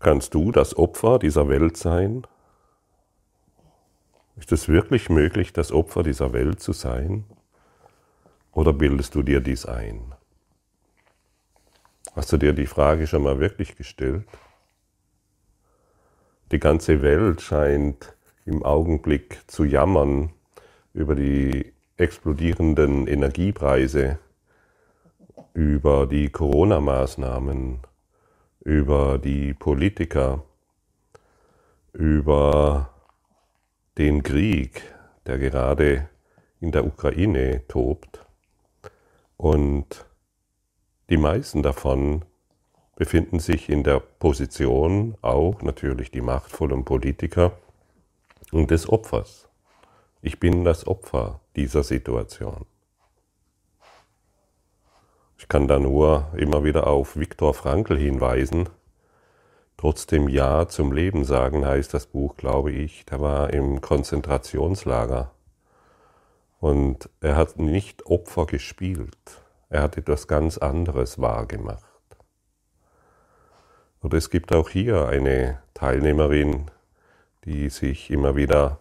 Kannst du das Opfer dieser Welt sein? Ist es wirklich möglich, das Opfer dieser Welt zu sein? Oder bildest du dir dies ein? Hast du dir die Frage schon mal wirklich gestellt? Die ganze Welt scheint im Augenblick zu jammern über die explodierenden Energiepreise, über die Corona-Maßnahmen, über die Politiker, über den Krieg, der gerade in der Ukraine tobt. Und die meisten davon befinden sich in der Position, auch natürlich die machtvollen Politiker, und des Opfers. Ich bin das Opfer dieser Situation. Ich kann da nur immer wieder auf Viktor Frankl hinweisen. Trotzdem Ja zum Leben sagen heißt das Buch, glaube ich. Der war im Konzentrationslager. Und er hat nicht Opfer gespielt. Er hat etwas ganz anderes wahrgemacht. Und es gibt auch hier eine Teilnehmerin, die sich immer wieder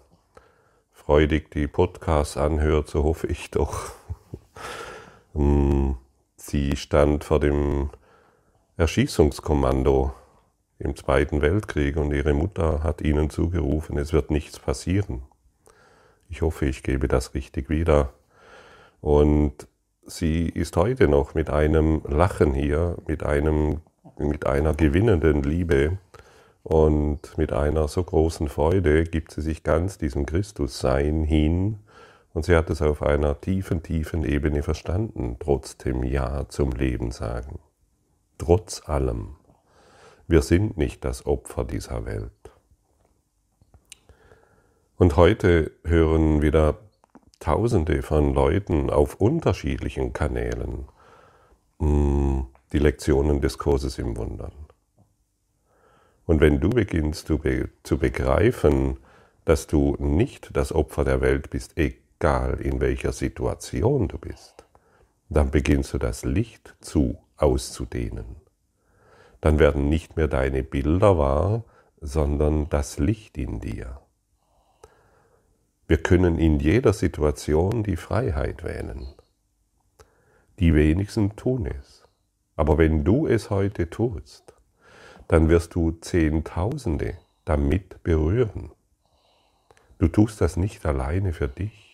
freudig die Podcasts anhört, so hoffe ich doch. Sie stand vor dem Erschießungskommando im Zweiten Weltkrieg und ihre Mutter hat ihnen zugerufen, es wird nichts passieren. Ich hoffe, ich gebe das richtig wieder. Und sie ist heute noch mit einem Lachen hier, mit, einem, mit einer gewinnenden Liebe und mit einer so großen Freude gibt sie sich ganz diesem Christussein hin und sie hat es auf einer tiefen, tiefen Ebene verstanden, trotzdem Ja zum Leben sagen. Trotz allem. Wir sind nicht das Opfer dieser Welt. Und heute hören wieder Tausende von Leuten auf unterschiedlichen Kanälen mm, die Lektionen des Kurses im Wundern. Und wenn du beginnst zu, begreifen, dass du nicht das Opfer der Welt bist, in welcher Situation du bist, dann beginnst du das Licht zu auszudehnen dann werden nicht mehr deine Bilder wahr, sondern das Licht in dir. Wir können in jeder Situation die Freiheit wählen. Die wenigsten tun es. Aber wenn du es heute tust, dann wirst du Zehntausende damit berühren. Du tust das nicht alleine für dich.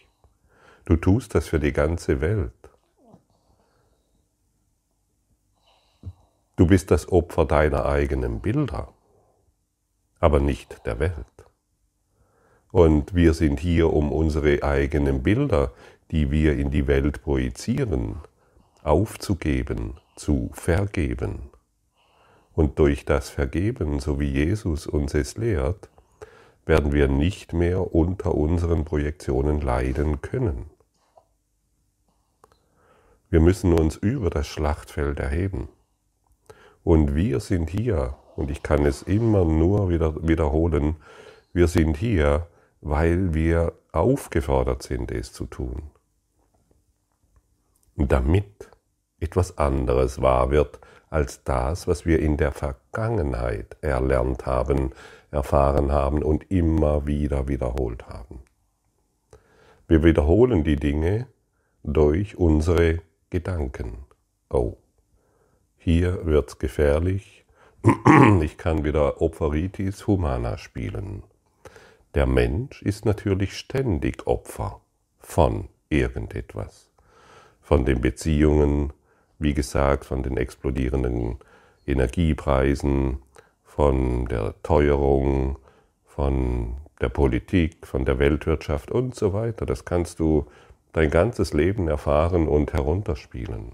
Du tust das für die ganze Welt. Du bist das Opfer deiner eigenen Bilder, aber nicht der Welt. Und wir sind hier, um unsere eigenen Bilder, die wir in die Welt projizieren, aufzugeben, zu vergeben. Und durch das Vergeben, so wie Jesus uns es lehrt, werden wir nicht mehr unter unseren Projektionen leiden können. Wir müssen uns über das Schlachtfeld erheben. Und wir sind hier, und ich kann es immer nur wieder wiederholen, wir sind hier, weil wir aufgefordert sind, es zu tun. Damit etwas anderes wahr wird als das, was wir in der Vergangenheit erlernt haben, erfahren haben und immer wieder wiederholt haben. Wir wiederholen die Dinge durch unsere Gedanken. Oh, hier wird's gefährlich. Ich kann wieder Opferitis humana spielen. Der Mensch ist natürlich ständig Opfer von irgendetwas. Von den Beziehungen, wie gesagt, von den explodierenden Energiepreisen, von der Teuerung, von der Politik, von der Weltwirtschaft und so weiter. Das kannst du dein ganzes Leben erfahren und herunterspielen.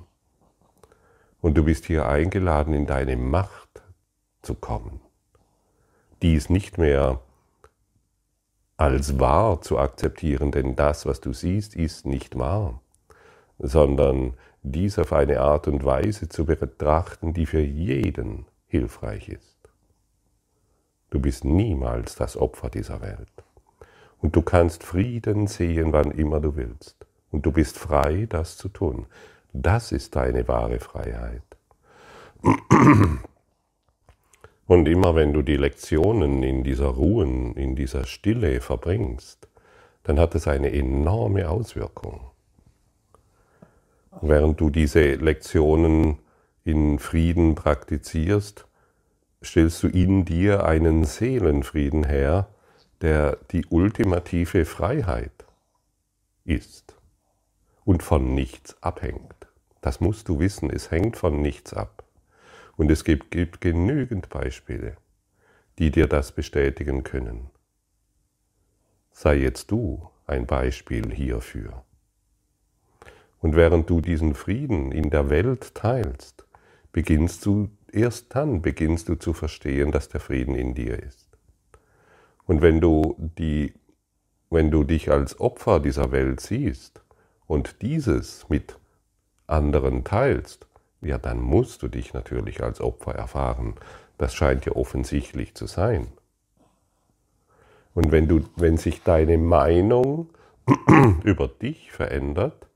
Und du bist hier eingeladen, in deine Macht zu kommen. Dies nicht mehr als wahr zu akzeptieren, denn das, was du siehst, ist nicht wahr, sondern dies auf eine Art und Weise zu betrachten, die für jeden hilfreich ist. Du bist niemals das Opfer dieser Welt. Und du kannst Frieden sehen, wann immer du willst. Und du bist frei, das zu tun. Das ist deine wahre Freiheit. Und immer wenn du die Lektionen in dieser Ruhe, in dieser Stille verbringst, dann hat es eine enorme Auswirkung. Während du diese Lektionen in Frieden praktizierst, stellst du in dir einen Seelenfrieden her, der die ultimative Freiheit ist und von nichts abhängt. Das musst du wissen, es hängt von nichts ab. Und es gibt, gibt genügend Beispiele, die dir das bestätigen können. Sei jetzt du ein Beispiel hierfür. Und während du diesen Frieden in der Welt teilst, beginnst du, erst dann beginnst du zu verstehen, dass der Frieden in dir ist. Und wenn du, die, wenn du dich als Opfer dieser Welt siehst und dieses mit anderen teilst, ja, dann musst du dich natürlich als Opfer erfahren. Das scheint ja offensichtlich zu sein. Und wenn, du, wenn sich deine Meinung über dich verändert,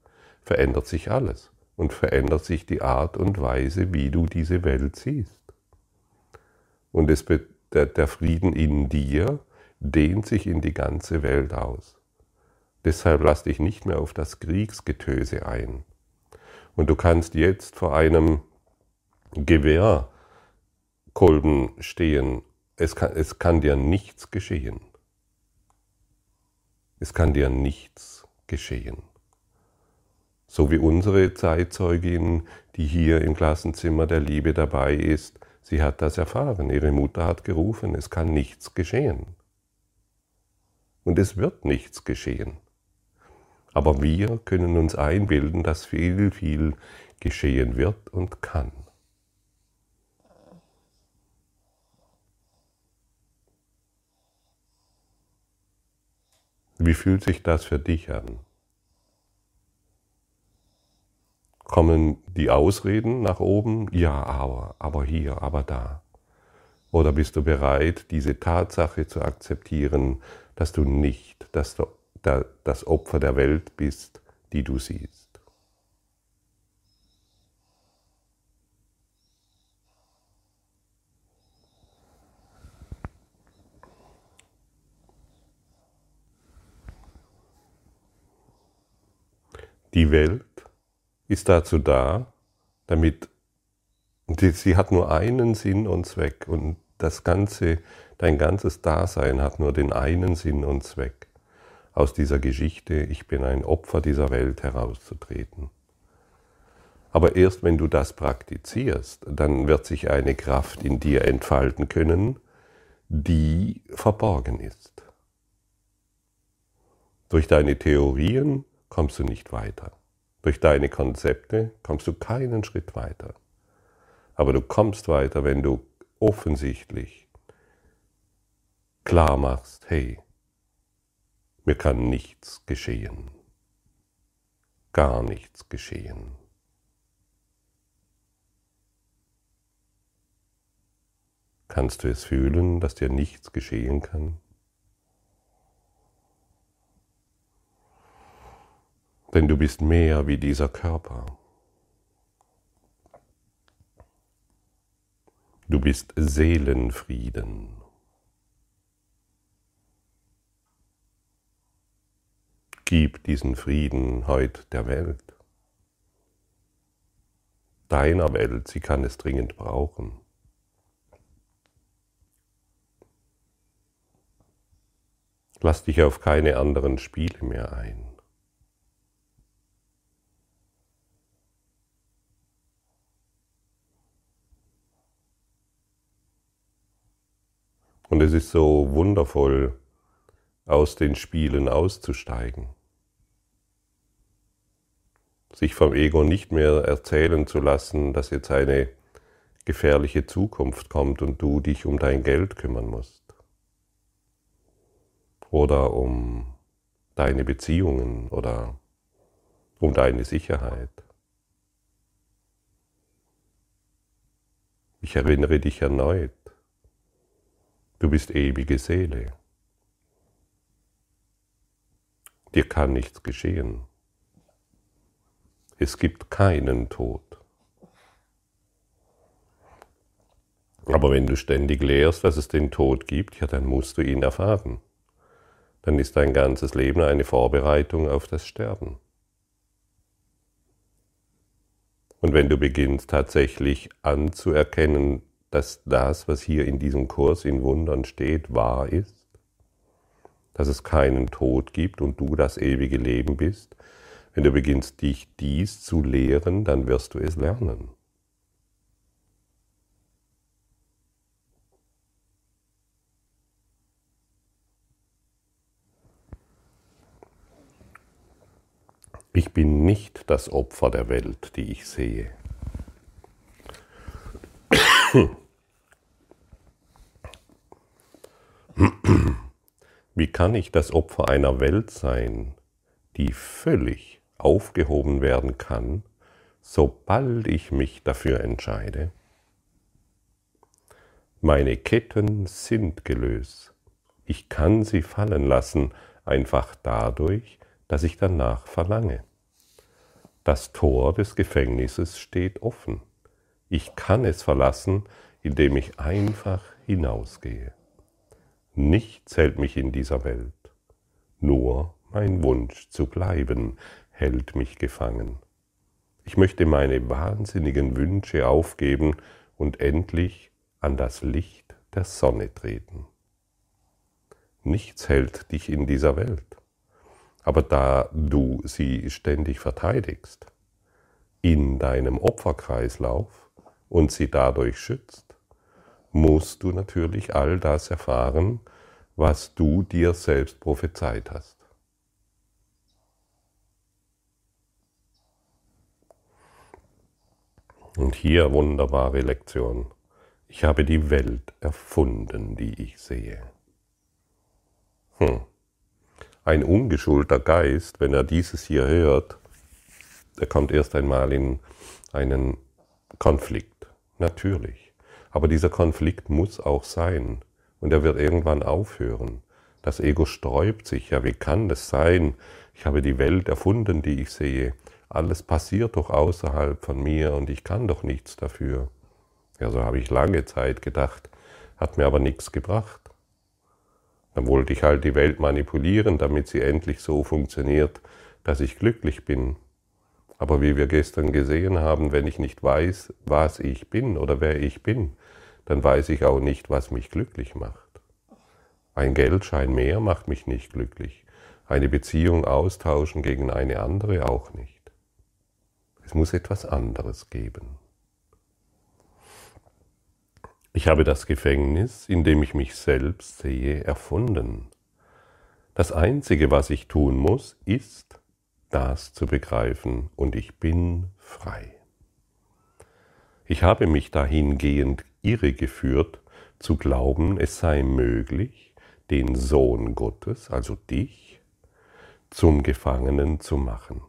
verändert sich alles und verändert sich die Art und Weise, wie du diese Welt siehst. Und es, der, der Frieden in dir dehnt sich in die ganze Welt aus. Deshalb lass dich nicht mehr auf das Kriegsgetöse ein. Und du kannst jetzt vor einem Gewehrkolben stehen. Es kann, es kann dir nichts geschehen. Es kann dir nichts geschehen so wie unsere Zeitzeugin, die hier im Klassenzimmer der Liebe dabei ist, sie hat das erfahren. Ihre Mutter hat gerufen, es kann nichts geschehen. Und es wird nichts geschehen. Aber wir können uns einbilden, dass viel, viel geschehen wird und kann. Wie fühlt sich das für dich an? Kommen die Ausreden nach oben? Ja, aber, aber hier, aber da. Oder bist du bereit, diese Tatsache zu akzeptieren, dass du nicht dass du das Opfer der Welt bist, die du siehst? Die Welt ist dazu da, damit sie hat nur einen Sinn und Zweck und das ganze, dein ganzes Dasein hat nur den einen Sinn und Zweck, aus dieser Geschichte, ich bin ein Opfer dieser Welt herauszutreten. Aber erst wenn du das praktizierst, dann wird sich eine Kraft in dir entfalten können, die verborgen ist. Durch deine Theorien kommst du nicht weiter. Durch deine Konzepte kommst du keinen Schritt weiter. Aber du kommst weiter, wenn du offensichtlich klar machst, hey, mir kann nichts geschehen. Gar nichts geschehen. Kannst du es fühlen, dass dir nichts geschehen kann? denn du bist mehr wie dieser Körper. Du bist Seelenfrieden. Gib diesen Frieden heute der Welt, deiner Welt, sie kann es dringend brauchen. Lass dich auf keine anderen Spiele mehr ein. Und es ist so wundervoll, aus den Spielen auszusteigen. Sich vom Ego nicht mehr erzählen zu lassen, dass jetzt eine gefährliche Zukunft kommt und du dich um dein Geld kümmern musst. Oder um deine Beziehungen oder um deine Sicherheit. Ich erinnere dich erneut, Du bist ewige Seele. Dir kann nichts geschehen. Es gibt keinen Tod. Aber wenn du ständig lehrst, dass es den Tod gibt, ja, dann musst du ihn erfahren. Dann ist dein ganzes Leben eine Vorbereitung auf das Sterben. Und wenn du beginnst tatsächlich anzuerkennen, dass das, was hier in diesem Kurs in Wundern steht, wahr ist, dass es keinen Tod gibt und du das ewige Leben bist, wenn du beginnst, dich dies zu lehren, dann wirst du es lernen. Ich bin nicht das Opfer der Welt, die ich sehe. Wie kann ich das Opfer einer Welt sein, die völlig aufgehoben werden kann, sobald ich mich dafür entscheide? Meine Ketten sind gelöst. Ich kann sie fallen lassen, einfach dadurch, dass ich danach verlange. Das Tor des Gefängnisses steht offen. Ich kann es verlassen, indem ich einfach hinausgehe. Nichts hält mich in dieser Welt. Nur mein Wunsch zu bleiben hält mich gefangen. Ich möchte meine wahnsinnigen Wünsche aufgeben und endlich an das Licht der Sonne treten. Nichts hält dich in dieser Welt. Aber da du sie ständig verteidigst, in deinem Opferkreislauf und sie dadurch schützt, musst du natürlich all das erfahren, was du dir selbst prophezeit hast. Und hier wunderbare Lektion. Ich habe die Welt erfunden, die ich sehe. Hm. Ein ungeschulter Geist, wenn er dieses hier hört, der kommt erst einmal in einen Konflikt. Natürlich. Aber dieser Konflikt muss auch sein. Und er wird irgendwann aufhören. Das Ego sträubt sich. Ja, wie kann das sein? Ich habe die Welt erfunden, die ich sehe. Alles passiert doch außerhalb von mir und ich kann doch nichts dafür. Ja, so habe ich lange Zeit gedacht, hat mir aber nichts gebracht. Dann wollte ich halt die Welt manipulieren, damit sie endlich so funktioniert, dass ich glücklich bin. Aber wie wir gestern gesehen haben, wenn ich nicht weiß, was ich bin oder wer ich bin, dann weiß ich auch nicht, was mich glücklich macht. Ein Geldschein mehr macht mich nicht glücklich. Eine Beziehung austauschen gegen eine andere auch nicht. Es muss etwas anderes geben. Ich habe das Gefängnis, in dem ich mich selbst sehe, erfunden. Das Einzige, was ich tun muss, ist, das zu begreifen, und ich bin frei. Ich habe mich dahingehend irregeführt, zu glauben, es sei möglich, den Sohn Gottes, also dich, zum Gefangenen zu machen.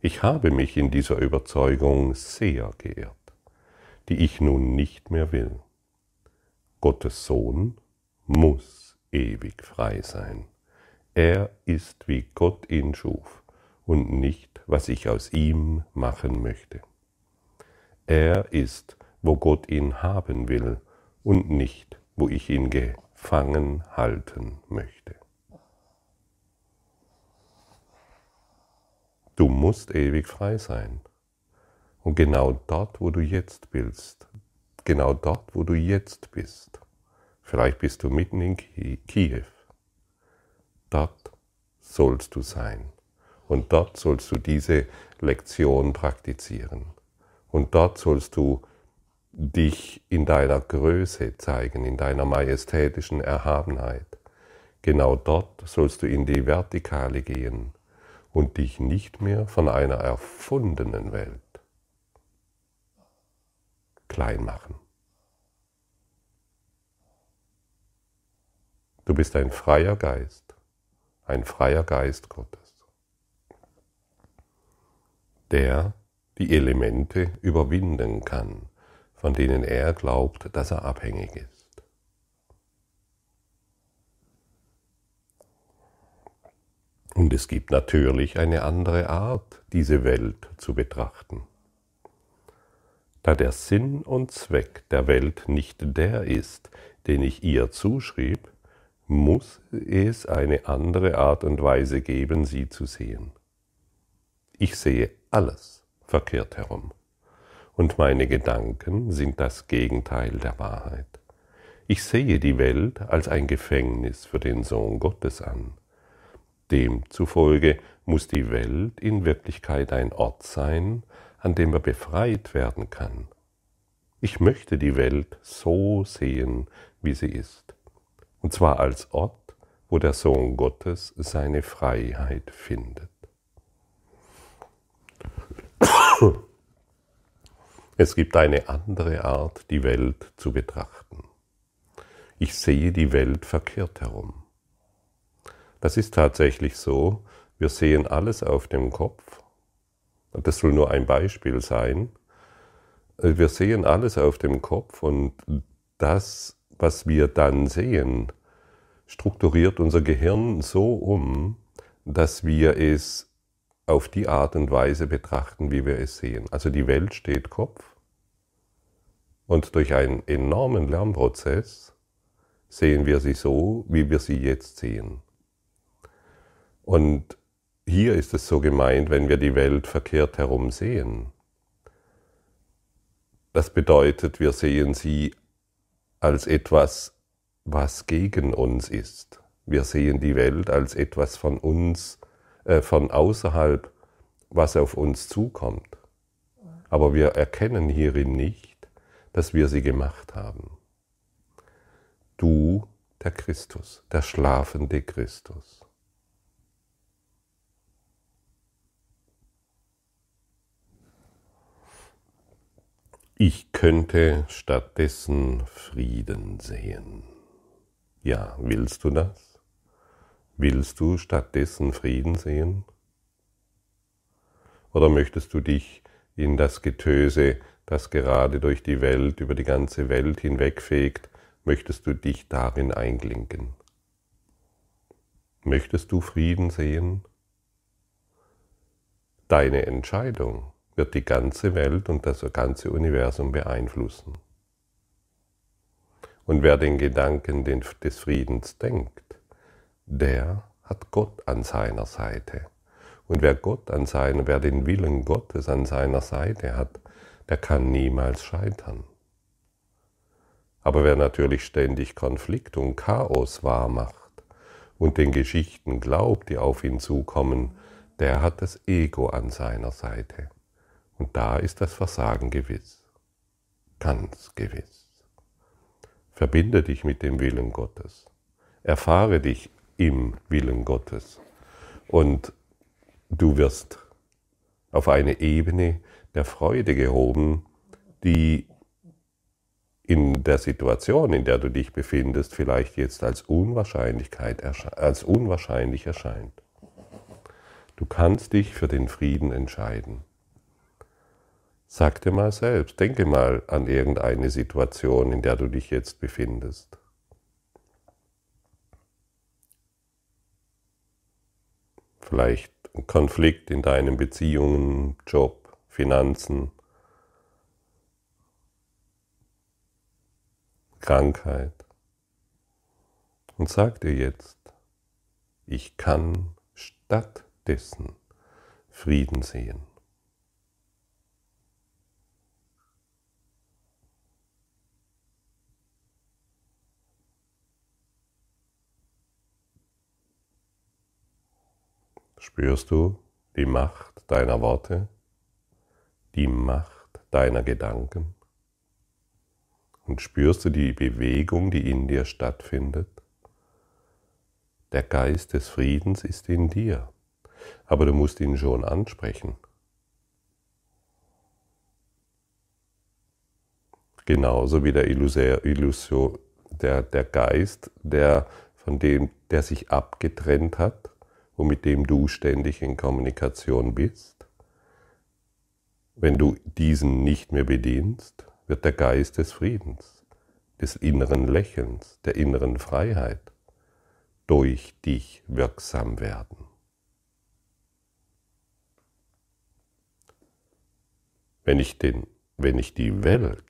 Ich habe mich in dieser Überzeugung sehr geirrt, die ich nun nicht mehr will. Gottes Sohn muss ewig frei sein. Er ist, wie Gott ihn schuf und nicht, was ich aus ihm machen möchte. Er ist, wo Gott ihn haben will und nicht, wo ich ihn gefangen halten möchte. Du musst ewig frei sein. Und genau dort, wo du jetzt bist, genau dort, wo du jetzt bist. Vielleicht bist du mitten in Kiew. Dort sollst du sein. Und dort sollst du diese Lektion praktizieren. Und dort sollst du dich in deiner Größe zeigen, in deiner majestätischen Erhabenheit. Genau dort sollst du in die Vertikale gehen und dich nicht mehr von einer erfundenen Welt klein machen. Du bist ein freier Geist, ein freier Geist Gottes, der die Elemente überwinden kann, von denen er glaubt, dass er abhängig ist. Und es gibt natürlich eine andere Art, diese Welt zu betrachten. Da der Sinn und Zweck der Welt nicht der ist, den ich ihr zuschrieb, muss es eine andere Art und Weise geben, sie zu sehen. Ich sehe alles verkehrt herum. Und meine Gedanken sind das Gegenteil der Wahrheit. Ich sehe die Welt als ein Gefängnis für den Sohn Gottes an. Demzufolge muss die Welt in Wirklichkeit ein Ort sein, an dem er befreit werden kann. Ich möchte die Welt so sehen, wie sie ist, und zwar als Ort, wo der Sohn Gottes seine Freiheit findet. Es gibt eine andere Art, die Welt zu betrachten. Ich sehe die Welt verkehrt herum. Das ist tatsächlich so, wir sehen alles auf dem Kopf das soll nur ein Beispiel sein. Wir sehen alles auf dem Kopf und das, was wir dann sehen, strukturiert unser Gehirn so um, dass wir es auf die Art und Weise betrachten, wie wir es sehen. Also die Welt steht Kopf und durch einen enormen Lernprozess sehen wir sie so, wie wir sie jetzt sehen. Und hier ist es so gemeint, wenn wir die Welt verkehrt herum sehen. Das bedeutet, wir sehen sie als etwas, was gegen uns ist. Wir sehen die Welt als etwas von uns, äh, von außerhalb, was auf uns zukommt. Aber wir erkennen hierin nicht, dass wir sie gemacht haben. Du, der Christus, der schlafende Christus. Ich könnte stattdessen Frieden sehen. Ja, willst du das? Willst du stattdessen Frieden sehen? Oder möchtest du dich in das Getöse, das gerade durch die Welt, über die ganze Welt hinwegfegt, möchtest du dich darin einklinken? Möchtest du Frieden sehen? Deine Entscheidung wird die ganze Welt und das ganze Universum beeinflussen. Und wer den Gedanken des Friedens denkt, der hat Gott an seiner Seite. Und wer Gott an seiner, wer den Willen Gottes an seiner Seite hat, der kann niemals scheitern. Aber wer natürlich ständig Konflikt und Chaos wahrmacht und den Geschichten glaubt, die auf ihn zukommen, der hat das Ego an seiner Seite. Und da ist das Versagen gewiss, ganz gewiss. Verbinde dich mit dem Willen Gottes. Erfahre dich im Willen Gottes. Und du wirst auf eine Ebene der Freude gehoben, die in der Situation, in der du dich befindest, vielleicht jetzt als Unwahrscheinlichkeit als unwahrscheinlich erscheint. Du kannst dich für den Frieden entscheiden. Sag dir mal selbst, denke mal an irgendeine Situation, in der du dich jetzt befindest. Vielleicht ein Konflikt in deinen Beziehungen, Job, Finanzen, Krankheit. Und sag dir jetzt, ich kann stattdessen Frieden sehen. Spürst du die Macht deiner Worte, die Macht deiner Gedanken? Und spürst du die Bewegung, die in dir stattfindet? Der Geist des Friedens ist in dir, aber du musst ihn schon ansprechen. Genauso wie der, Illusion, der, der Geist, der, von dem, der sich abgetrennt hat, und mit dem du ständig in Kommunikation bist, wenn du diesen nicht mehr bedienst, wird der Geist des Friedens, des inneren Lächelns, der inneren Freiheit durch dich wirksam werden. Wenn ich den wenn ich die Welt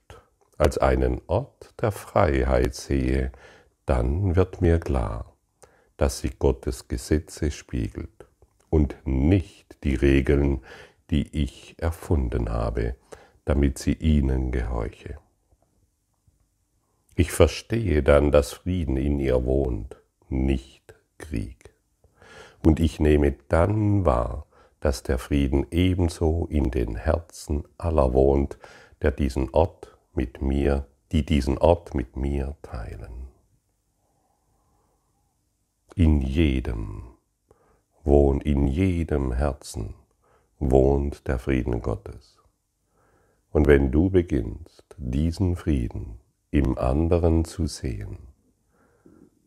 als einen Ort der Freiheit sehe, dann wird mir klar, dass sie Gottes Gesetze spiegelt und nicht die Regeln, die ich erfunden habe, damit sie ihnen gehorche. Ich verstehe dann, dass Frieden in ihr wohnt, nicht Krieg. Und ich nehme dann wahr, dass der Frieden ebenso in den Herzen aller wohnt, der diesen Ort mit mir, die diesen Ort mit mir teilen. In jedem wohnt, in jedem Herzen wohnt der Frieden Gottes. Und wenn du beginnst, diesen Frieden im anderen zu sehen,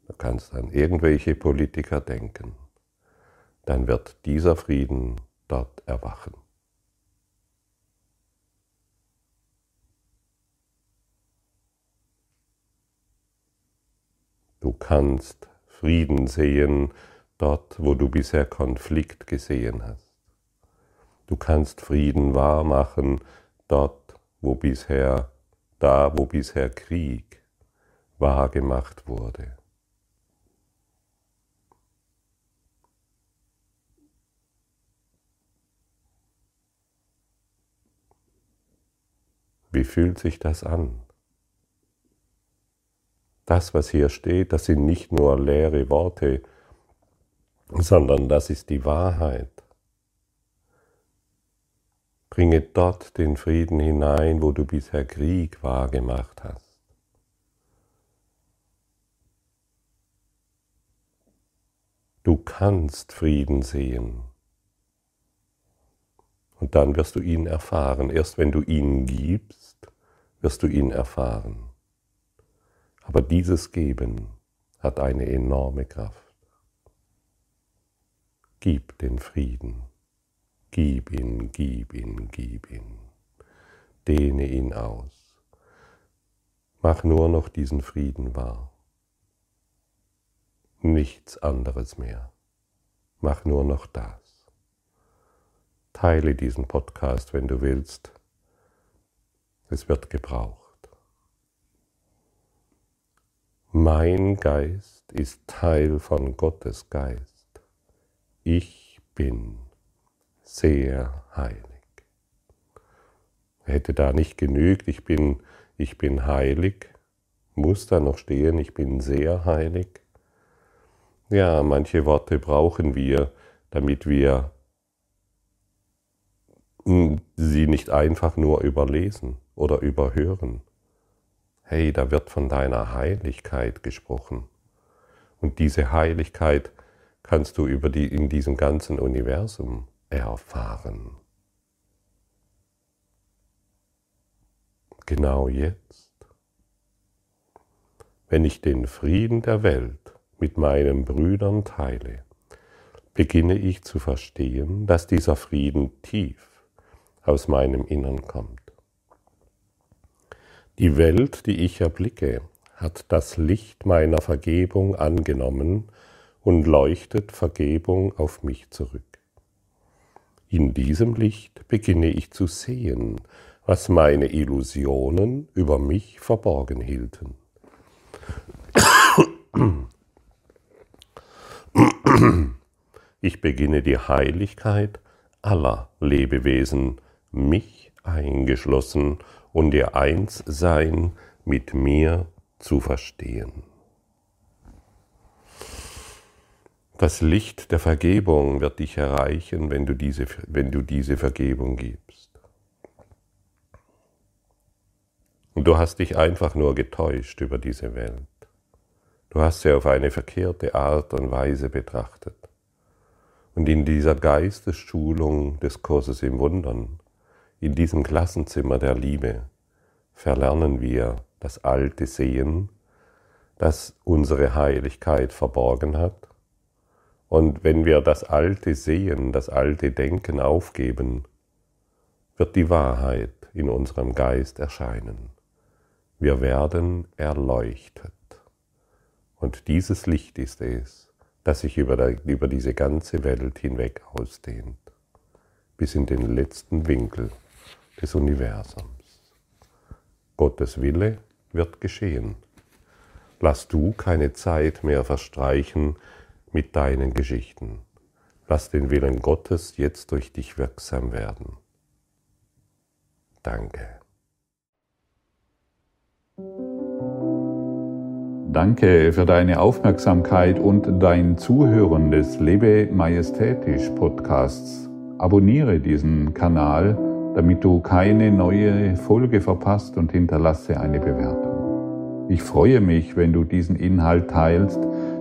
du kannst an irgendwelche Politiker denken, dann wird dieser Frieden dort erwachen. Du kannst Frieden sehen dort, wo du bisher Konflikt gesehen hast. Du kannst Frieden wahrmachen dort, wo bisher, da, wo bisher Krieg wahrgemacht wurde. Wie fühlt sich das an? Das, was hier steht, das sind nicht nur leere Worte, sondern das ist die Wahrheit. Bringe dort den Frieden hinein, wo du bisher Krieg wahrgemacht hast. Du kannst Frieden sehen. Und dann wirst du ihn erfahren. Erst wenn du ihn gibst, wirst du ihn erfahren. Aber dieses Geben hat eine enorme Kraft. Gib den Frieden. Gib ihn, gib ihn, gib ihn. Dehne ihn aus. Mach nur noch diesen Frieden wahr. Nichts anderes mehr. Mach nur noch das. Teile diesen Podcast, wenn du willst. Es wird gebraucht. Mein Geist ist Teil von Gottes Geist. Ich bin sehr heilig. Hätte da nicht genügt, ich bin, ich bin heilig, muss da noch stehen, ich bin sehr heilig. Ja, manche Worte brauchen wir, damit wir sie nicht einfach nur überlesen oder überhören. Hey, da wird von deiner Heiligkeit gesprochen. Und diese Heiligkeit kannst du über die, in diesem ganzen Universum erfahren. Genau jetzt, wenn ich den Frieden der Welt mit meinen Brüdern teile, beginne ich zu verstehen, dass dieser Frieden tief aus meinem Innern kommt. Die Welt, die ich erblicke, hat das Licht meiner Vergebung angenommen und leuchtet Vergebung auf mich zurück. In diesem Licht beginne ich zu sehen, was meine Illusionen über mich verborgen hielten. Ich beginne die Heiligkeit aller Lebewesen mich eingeschlossen und ihr Einssein mit mir zu verstehen. Das Licht der Vergebung wird dich erreichen, wenn du diese, wenn du diese Vergebung gibst. Und du hast dich einfach nur getäuscht über diese Welt. Du hast sie auf eine verkehrte Art und Weise betrachtet. Und in dieser Geistesschulung des Kurses im Wundern in diesem Klassenzimmer der Liebe verlernen wir das alte Sehen, das unsere Heiligkeit verborgen hat. Und wenn wir das alte Sehen, das alte Denken aufgeben, wird die Wahrheit in unserem Geist erscheinen. Wir werden erleuchtet. Und dieses Licht ist es, das sich über, der, über diese ganze Welt hinweg ausdehnt, bis in den letzten Winkel des Universums. Gottes Wille wird geschehen. Lass du keine Zeit mehr verstreichen mit deinen Geschichten. Lass den Willen Gottes jetzt durch dich wirksam werden. Danke. Danke für deine Aufmerksamkeit und dein Zuhören des Lebe Majestätisch Podcasts. Abonniere diesen Kanal, damit du keine neue Folge verpasst und hinterlasse eine Bewertung. Ich freue mich, wenn du diesen Inhalt teilst,